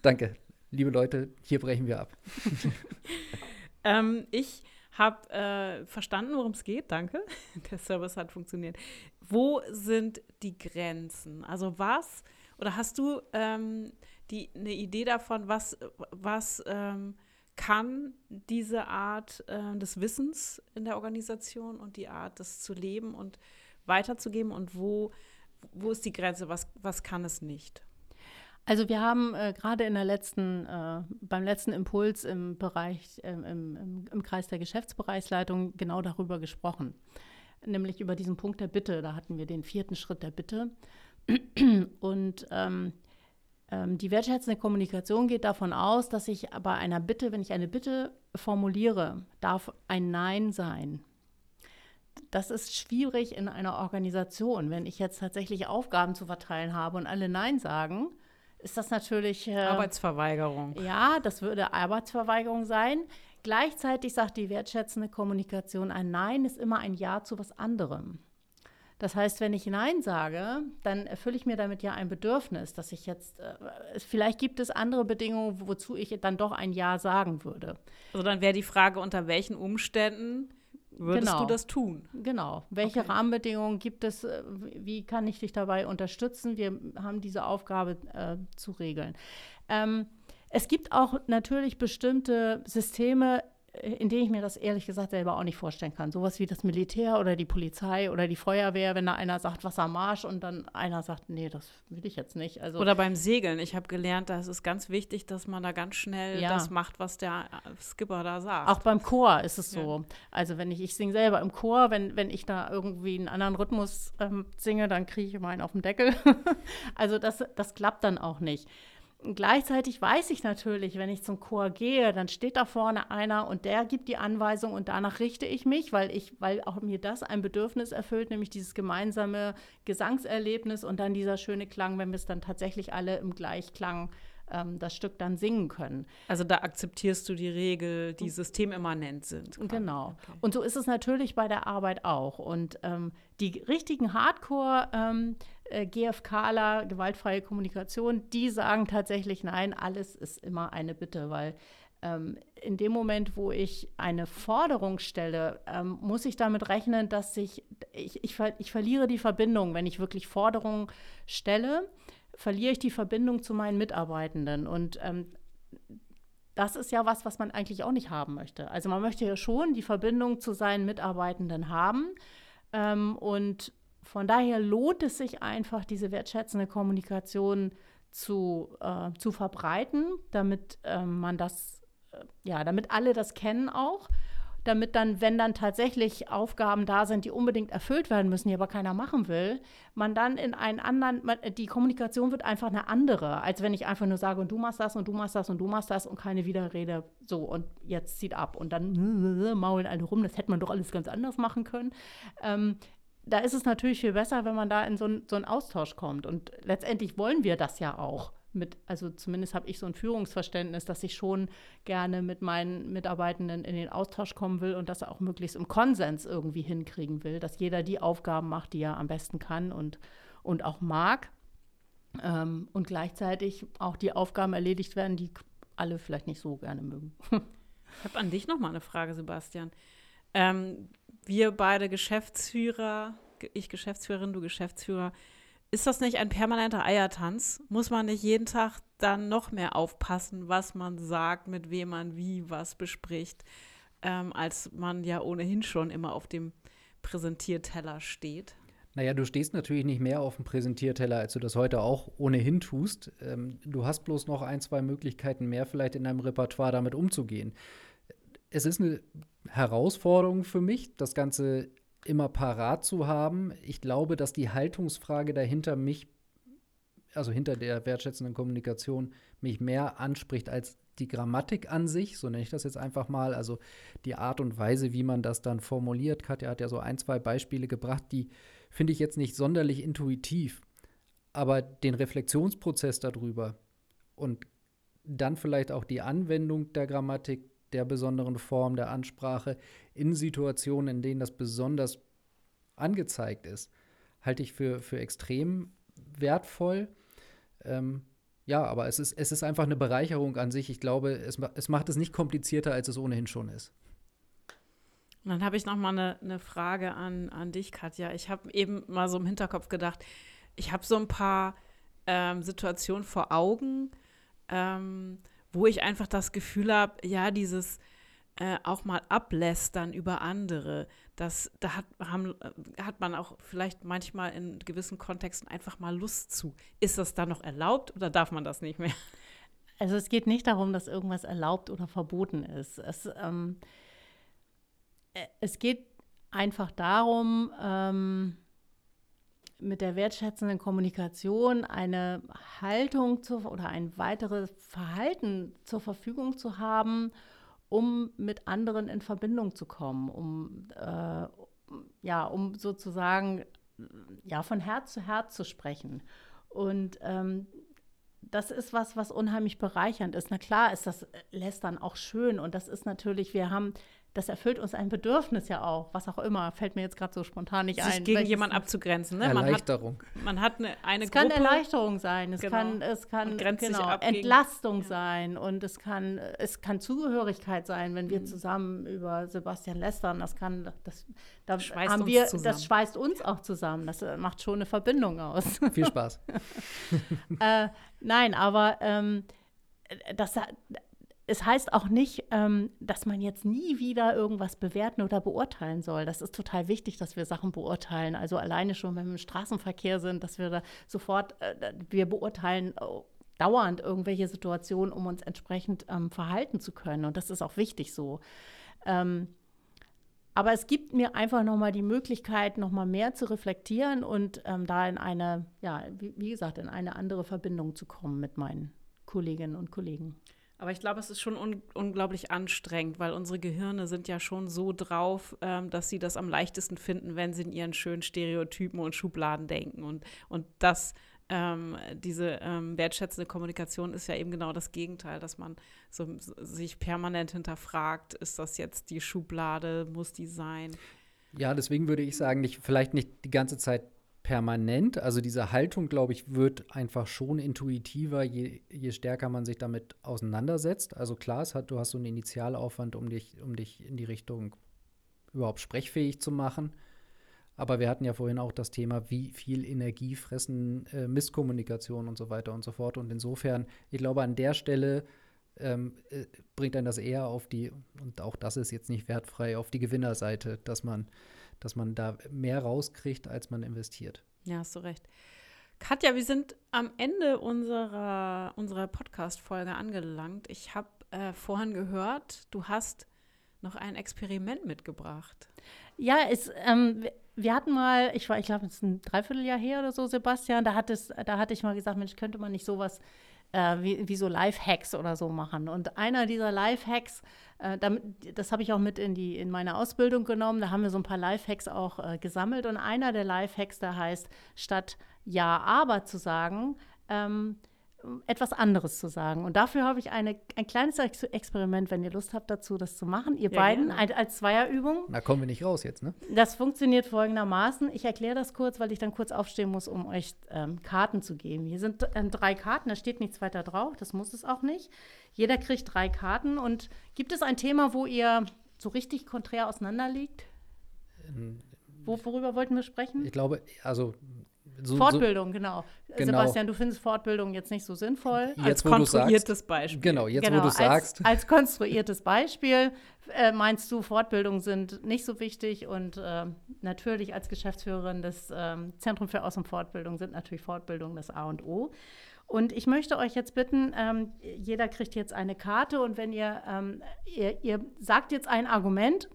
Danke. Liebe Leute, hier brechen wir ab. ähm, ich habe äh, verstanden, worum es geht. Danke. Der Service hat funktioniert. Wo sind die Grenzen? Also was, oder hast du ähm, die, eine Idee davon, was, was ähm, kann diese Art äh, des Wissens in der Organisation und die Art, das zu leben und weiterzugeben und wo, wo ist die Grenze, was, was kann es nicht? Also wir haben äh, gerade in der letzten, äh, beim letzten Impuls im Bereich, ähm, im, im, im Kreis der Geschäftsbereichsleitung genau darüber gesprochen. Nämlich über diesen Punkt der Bitte. Da hatten wir den vierten Schritt der Bitte. Und ähm, ähm, die wertschätzende Kommunikation geht davon aus, dass ich bei einer Bitte, wenn ich eine Bitte formuliere, darf ein Nein sein. Das ist schwierig in einer Organisation. Wenn ich jetzt tatsächlich Aufgaben zu verteilen habe und alle Nein sagen, ist das natürlich. Äh, Arbeitsverweigerung. ja, das würde Arbeitsverweigerung sein. Gleichzeitig sagt die wertschätzende Kommunikation, ein Nein ist immer ein Ja zu was anderem. Das heißt, wenn ich Nein sage, dann erfülle ich mir damit ja ein Bedürfnis, dass ich jetzt, äh, vielleicht gibt es andere Bedingungen, wozu ich dann doch ein Ja sagen würde. Also dann wäre die Frage, unter welchen Umständen würdest Genau. du das tun? Genau. Welche Okay. Rahmenbedingungen gibt es? äh, Wie kann ich dich dabei unterstützen? Wir haben diese Aufgabe äh, zu regeln. Ähm, es gibt auch natürlich bestimmte Systeme, in denen ich mir das ehrlich gesagt selber auch nicht vorstellen kann. Sowas wie das Militär oder die Polizei oder die Feuerwehr, wenn da einer sagt, Wassermarsch und dann einer sagt, nee, das will ich jetzt nicht. Also Oder beim Segeln. Ich habe gelernt, da ist es ganz wichtig, dass man da ganz schnell Ja. das macht, was der äh, Skipper da sagt. Auch beim Chor ist es Ja. so. Also wenn ich, ich singe selber im Chor, wenn, wenn ich da irgendwie einen anderen Rhythmus ähm, singe, dann kriege ich immer einen auf den Deckel. also das, das klappt dann auch nicht. Und Gleichzeitig weiß ich natürlich, wenn ich zum Chor gehe, dann steht da vorne einer und der gibt die Anweisung und danach richte ich mich, weil ich, weil auch mir das ein Bedürfnis erfüllt, nämlich dieses gemeinsame Gesangserlebnis und dann dieser schöne Klang, wenn wir es dann tatsächlich alle im Gleichklang ähm, das Stück dann singen können. also da akzeptierst du die Regel, die systemimmanent sind. quasi. Genau. Okay. Und so ist es natürlich bei der Arbeit auch. Und ähm, die richtigen Hardcore ähm, äh, GFKler, gewaltfreie Kommunikation, die sagen tatsächlich, nein, alles ist immer eine Bitte, weil ähm, in dem Moment, wo ich eine Forderung stelle, ähm, muss ich damit rechnen, dass ich, ich, ich, ver ich verliere die Verbindung, wenn ich wirklich Forderungen stelle, verliere ich die Verbindung zu meinen Mitarbeitenden. Und ähm, das ist ja was, was man eigentlich auch nicht haben möchte. Also man möchte ja schon die Verbindung zu seinen Mitarbeitenden haben. Ähm, und von daher lohnt es sich einfach, diese wertschätzende Kommunikation zu, äh, zu verbreiten, damit ähm, man das, äh, ja, damit alle das kennen auch. Damit dann, wenn dann tatsächlich Aufgaben da sind, die unbedingt erfüllt werden müssen, die aber keiner machen will, man dann in einen anderen, man, die Kommunikation wird einfach eine andere, als wenn ich einfach nur sage, und du machst das und du machst das und du machst das und keine Widerrede, so und jetzt zieht ab und dann maulen alle rum, das hätte man doch alles ganz anders machen können. Ähm, da ist es natürlich viel besser, wenn man da in so, ein, so einen Austausch kommt. Und letztendlich wollen wir das ja auch. Mit, also zumindest habe ich so ein Führungsverständnis, dass ich schon gerne mit meinen Mitarbeitenden in den Austausch kommen will und das auch möglichst im Konsens irgendwie hinkriegen will, dass jeder die Aufgaben macht, die er am besten kann und, und auch mag. Ähm, und gleichzeitig auch die Aufgaben erledigt werden, die alle vielleicht nicht so gerne mögen. Ich habe an dich noch mal eine Frage, Sebastian. Ähm, wir beide Geschäftsführer, ge- ich Geschäftsführerin, du Geschäftsführer, ist das nicht ein permanenter Eiertanz? Muss man nicht jeden Tag dann noch mehr aufpassen, was man sagt, mit wem man wie was bespricht? ähm, als man ja ohnehin schon immer auf dem Präsentierteller steht? Naja, du stehst natürlich nicht mehr auf dem Präsentierteller, als du das heute auch ohnehin tust. Ähm, du hast bloß noch ein, zwei Möglichkeiten mehr vielleicht in deinem Repertoire damit umzugehen. Es ist eine Herausforderung für mich, das Ganze immer parat zu haben. Ich glaube, dass die Haltungsfrage dahinter mich, also hinter der wertschätzenden Kommunikation, mich mehr anspricht als die Grammatik an sich, so nenne ich das jetzt einfach mal, also die Art und Weise, wie man das dann formuliert. Katja hat ja so ein, zwei Beispiele gebracht, die finde ich jetzt nicht sonderlich intuitiv, aber den Reflexionsprozess darüber und dann vielleicht auch die Anwendung der Grammatik, der besonderen Form der Ansprache in Situationen, in denen das besonders angezeigt ist, halte ich für, für extrem wertvoll. Ähm, ja, aber es ist, es ist einfach eine Bereicherung an sich. Ich glaube, es, es macht es nicht komplizierter, als es ohnehin schon ist. Dann habe ich noch mal eine, eine Frage an, an dich, Katja. Ich habe eben mal so im Hinterkopf gedacht, ich habe so ein paar ähm, Situationen vor Augen, ähm, wo ich einfach das Gefühl habe, ja, dieses äh, auch mal ablästern über andere, das, da hat, haben, äh, hat man auch vielleicht manchmal in gewissen Kontexten einfach mal Lust zu. Ist das dann noch erlaubt oder darf man das nicht mehr? Also es geht nicht darum, dass irgendwas erlaubt oder verboten ist. Es, ähm, äh, es geht einfach darum, ähm, mit der wertschätzenden Kommunikation eine Haltung zu, oder ein weiteres Verhalten zur Verfügung zu haben, um mit anderen in Verbindung zu kommen, um, äh, ja, um sozusagen ja, von Herz zu Herz zu sprechen. Und ähm, das ist was, was unheimlich bereichernd ist. Na klar ist das Lästern auch schön und das ist natürlich, wir haben das erfüllt uns ein Bedürfnis ja auch, was auch immer, fällt mir jetzt gerade so spontan nicht Sich ein. gegen jemanden abzugrenzen. Ne? Erleichterung. Man hat, man hat eine, eine es Gruppe. kann Erleichterung sein, es Genau. kann, es kann genau, gegen- Entlastung Ja. sein und es kann, es kann Zugehörigkeit sein, wenn wir Mhm. zusammen über Sebastian lästern. Das kann, das, da Schweißt haben uns wir, zusammen. das schweißt uns auch zusammen. Das äh, macht schon eine Verbindung aus. Viel Spaß. äh, nein, aber ähm, das, es heißt auch nicht, ähm, dass man jetzt nie wieder irgendwas bewerten oder beurteilen soll. Das ist total wichtig, dass wir Sachen beurteilen. Also alleine schon, wenn wir im Straßenverkehr sind, dass wir da sofort, äh, wir beurteilen äh, dauernd irgendwelche Situationen, um uns entsprechend ähm, verhalten zu können. Und das ist auch wichtig so. Ähm, aber es gibt mir einfach nochmal die Möglichkeit, nochmal mehr zu reflektieren und ähm, da in eine, ja, wie, wie gesagt, in eine andere Verbindung zu kommen mit meinen Kolleginnen und Kollegen. Aber ich glaube, es ist schon un unglaublich anstrengend, weil unsere Gehirne sind ja schon so drauf, ähm, dass sie das am leichtesten finden, wenn sie in ihren schönen Stereotypen und Schubladen denken. Und, und das, ähm, diese ähm, wertschätzende Kommunikation ist ja eben genau das Gegenteil, dass man so, sich permanent hinterfragt, ist das jetzt die Schublade, muss die sein? Ja, deswegen würde ich sagen, nicht, vielleicht nicht die ganze Zeit permanent. Also diese Haltung, glaube ich, wird einfach schon intuitiver, je, je stärker man sich damit auseinandersetzt. Also klar, hat, du hast so einen Initialaufwand, um dich, um dich in die Richtung überhaupt sprechfähig zu machen. Aber wir hatten ja vorhin auch das Thema, wie viel Energie fressen äh, Misskommunikation und so weiter und so fort. Und insofern, ich glaube, an der Stelle ähm, äh, bringt einen das eher auf die, und auch das ist jetzt nicht wertfrei, auf die Gewinnerseite, dass man, dass man da mehr rauskriegt, als man investiert. Ja, hast du recht. Katja, wir sind am Ende unserer, unserer Podcast-Folge angelangt. Ich habe äh, vorhin gehört, du hast noch ein Experiment mitgebracht. Ja, es, ähm, wir hatten mal, ich war, ich glaube, es ist ein Dreivierteljahr her oder so, Sebastian, da, hat es, da hatte ich mal gesagt, Mensch, könnte man nicht sowas äh, wie, wie so Live-Hacks oder so machen. Und einer dieser Live-Hacks, äh, das habe ich auch mit in, die, in meine Ausbildung genommen, da haben wir so ein paar Live-Hacks auch äh, gesammelt. Und einer der Live-Hacks, der heißt, statt Ja, aber zu sagen, ähm, etwas anderes zu sagen. Und dafür habe ich eine, ein kleines Ex Experiment, wenn ihr Lust habt dazu, das zu machen. Ihr Ja, beiden ein, als Zweierübung. Da kommen wir nicht raus jetzt, ne? Das funktioniert folgendermaßen. Ich erkläre das kurz, weil ich dann kurz aufstehen muss, um euch ähm, Karten zu geben. Hier sind ähm, drei Karten, da steht nichts weiter drauf, das muss es auch nicht. Jeder kriegt drei Karten. Und gibt es ein Thema, wo ihr so richtig konträr auseinanderliegt? Ähm, Wo, worüber wollten wir sprechen? Ich glaube, also So, Fortbildung, genau. Genau. Sebastian, du findest Fortbildung jetzt nicht so sinnvoll. So, als jetzt, wo du sagst, konstruiertes Beispiel. genau, jetzt, genau, wo du als, sagst, Als konstruiertes Beispiel äh, meinst du, Fortbildungen sind nicht so wichtig und äh, natürlich als Geschäftsführerin des ähm, Zentrum für Aus- und Fortbildung sind natürlich Fortbildungen das A und O. Und ich möchte euch jetzt bitten, ähm, jeder kriegt jetzt eine Karte und wenn ihr, ähm, ihr, ihr sagt jetzt ein Argument,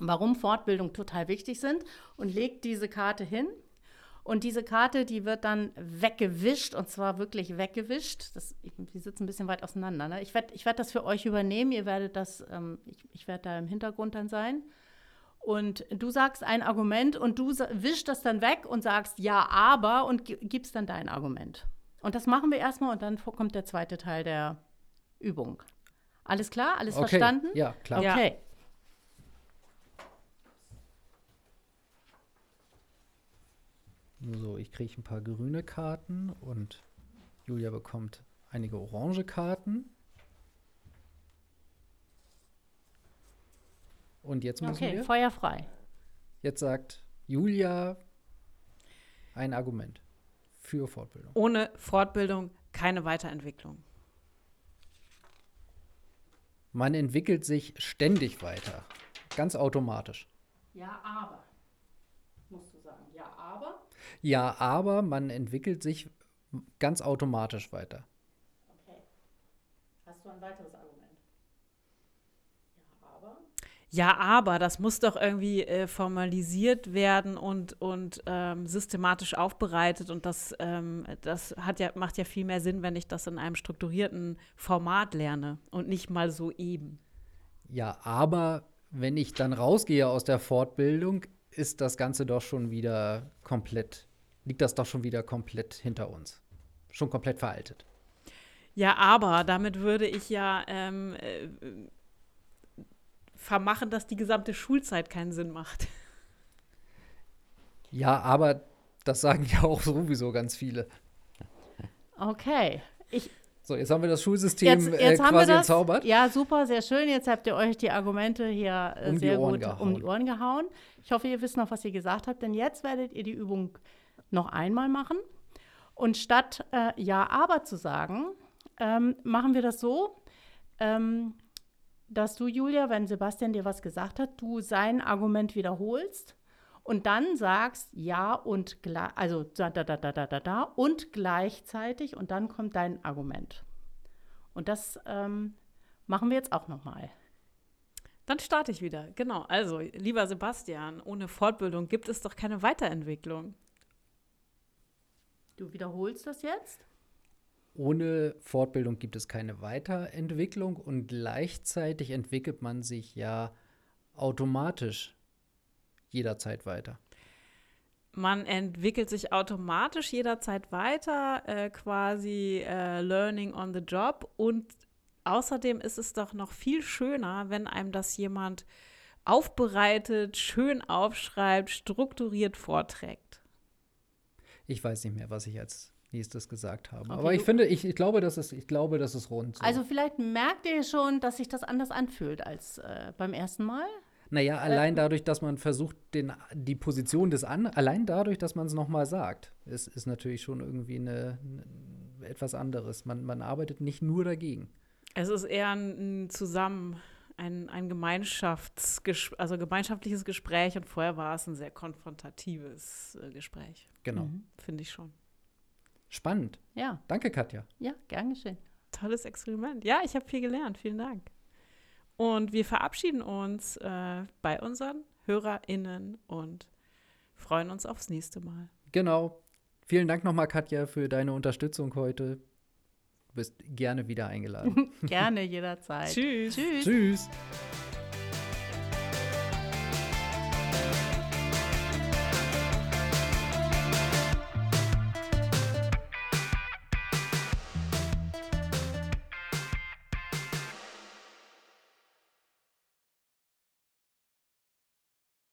warum Fortbildung total wichtig sind und legt diese Karte hin. Und diese Karte, die wird dann weggewischt und zwar wirklich weggewischt. Das, ich, wir sitzen ein bisschen weit auseinander. Ne? Ich werde ich werd das für euch übernehmen. Ihr werdet das, ähm, ich, ich werde da im Hintergrund dann sein. Und du sagst ein Argument und du wischst das dann weg und sagst ja, aber und gibst dann dein Argument. Und das machen wir erstmal und dann kommt der zweite Teil der Übung. Alles klar? Alles okay, verstanden? ja, klar. Okay. So, ich kriege ein paar grüne Karten und Julia bekommt einige orange Karten. Und jetzt müssen Okay, wir. Feuer frei. Jetzt sagt Julia ein Argument für Fortbildung. Ohne Fortbildung keine Weiterentwicklung. Man entwickelt sich ständig weiter. Ganz automatisch. Ja, aber. Musst du sagen. Ja, aber. Ja, aber man entwickelt sich ganz automatisch weiter. Okay. Hast du ein weiteres Argument? Ja, aber. Ja, aber das muss doch irgendwie äh, formalisiert werden und, und ähm, systematisch aufbereitet. Und das, ähm, das hat ja, macht ja viel mehr Sinn, wenn ich das in einem strukturierten Format lerne und nicht mal so eben. Ja, aber wenn ich dann rausgehe aus der Fortbildung, ist das Ganze doch schon wieder komplett, liegt das doch schon wieder komplett hinter uns. Schon komplett veraltet. Ja, aber damit würde ich ja ähm, äh, vermachen, dass die gesamte Schulzeit keinen Sinn macht. Ja, aber das sagen ja auch sowieso ganz viele. Okay. Ich, So, jetzt haben wir das Schulsystem jetzt, jetzt äh, haben wir quasi das. entzaubert. Ja, super, sehr schön. Jetzt habt ihr euch die Argumente hier äh, Um sehr gut um die gehauen. Ohren gehauen. Ich hoffe, ihr wisst noch, was ihr gesagt habt, denn jetzt werdet ihr die Übung noch einmal machen. Und statt äh, Ja, aber zu sagen, ähm, machen wir das so, ähm, dass du, Julia, wenn Sebastian dir was gesagt hat, du sein Argument wiederholst und dann sagst Ja und also da, da, da, da, da, da und gleichzeitig und dann kommt dein Argument. Und das ähm, machen wir jetzt auch nochmal. Dann starte ich wieder. Genau. Also, lieber Sebastian, ohne Fortbildung gibt es doch keine Weiterentwicklung. Du wiederholst das jetzt? Ohne Fortbildung gibt es keine Weiterentwicklung und gleichzeitig entwickelt man sich ja automatisch jederzeit weiter. Man entwickelt sich automatisch jederzeit weiter, äh, quasi äh, Learning on the Job. Und außerdem ist es doch noch viel schöner, wenn einem das jemand aufbereitet, schön aufschreibt, strukturiert vorträgt. Ich weiß nicht mehr, was ich als nächstes gesagt habe. Okay, Aber ich finde, ich, ich, glaube, das ist, ich glaube, das ist rund. So. Also vielleicht merkt ihr schon, dass sich das anders anfühlt als äh, beim ersten Mal. Naja, allein dadurch, dass man versucht, den, die Position des anderen, allein dadurch, dass man es nochmal sagt, ist, ist natürlich schon irgendwie eine, eine, etwas anderes. Man, man arbeitet nicht nur dagegen. Es ist eher ein, ein Zusammen, ein, ein Gemeinschaftsges also gemeinschaftliches Gespräch und vorher war es ein sehr konfrontatives äh, Gespräch, Genau. Mhm. finde ich schon. Spannend. Ja, Danke, Katja. ja, gern geschehen. Tolles Experiment. Ja, ich habe viel gelernt. Vielen Dank. Und wir verabschieden uns äh, bei unseren HörerInnen und freuen uns aufs nächste Mal. Genau. Vielen Dank nochmal, Katja, für deine Unterstützung heute. Du bist gerne wieder eingeladen. Gerne jederzeit. Tschüss. Tschüss. Tschüss.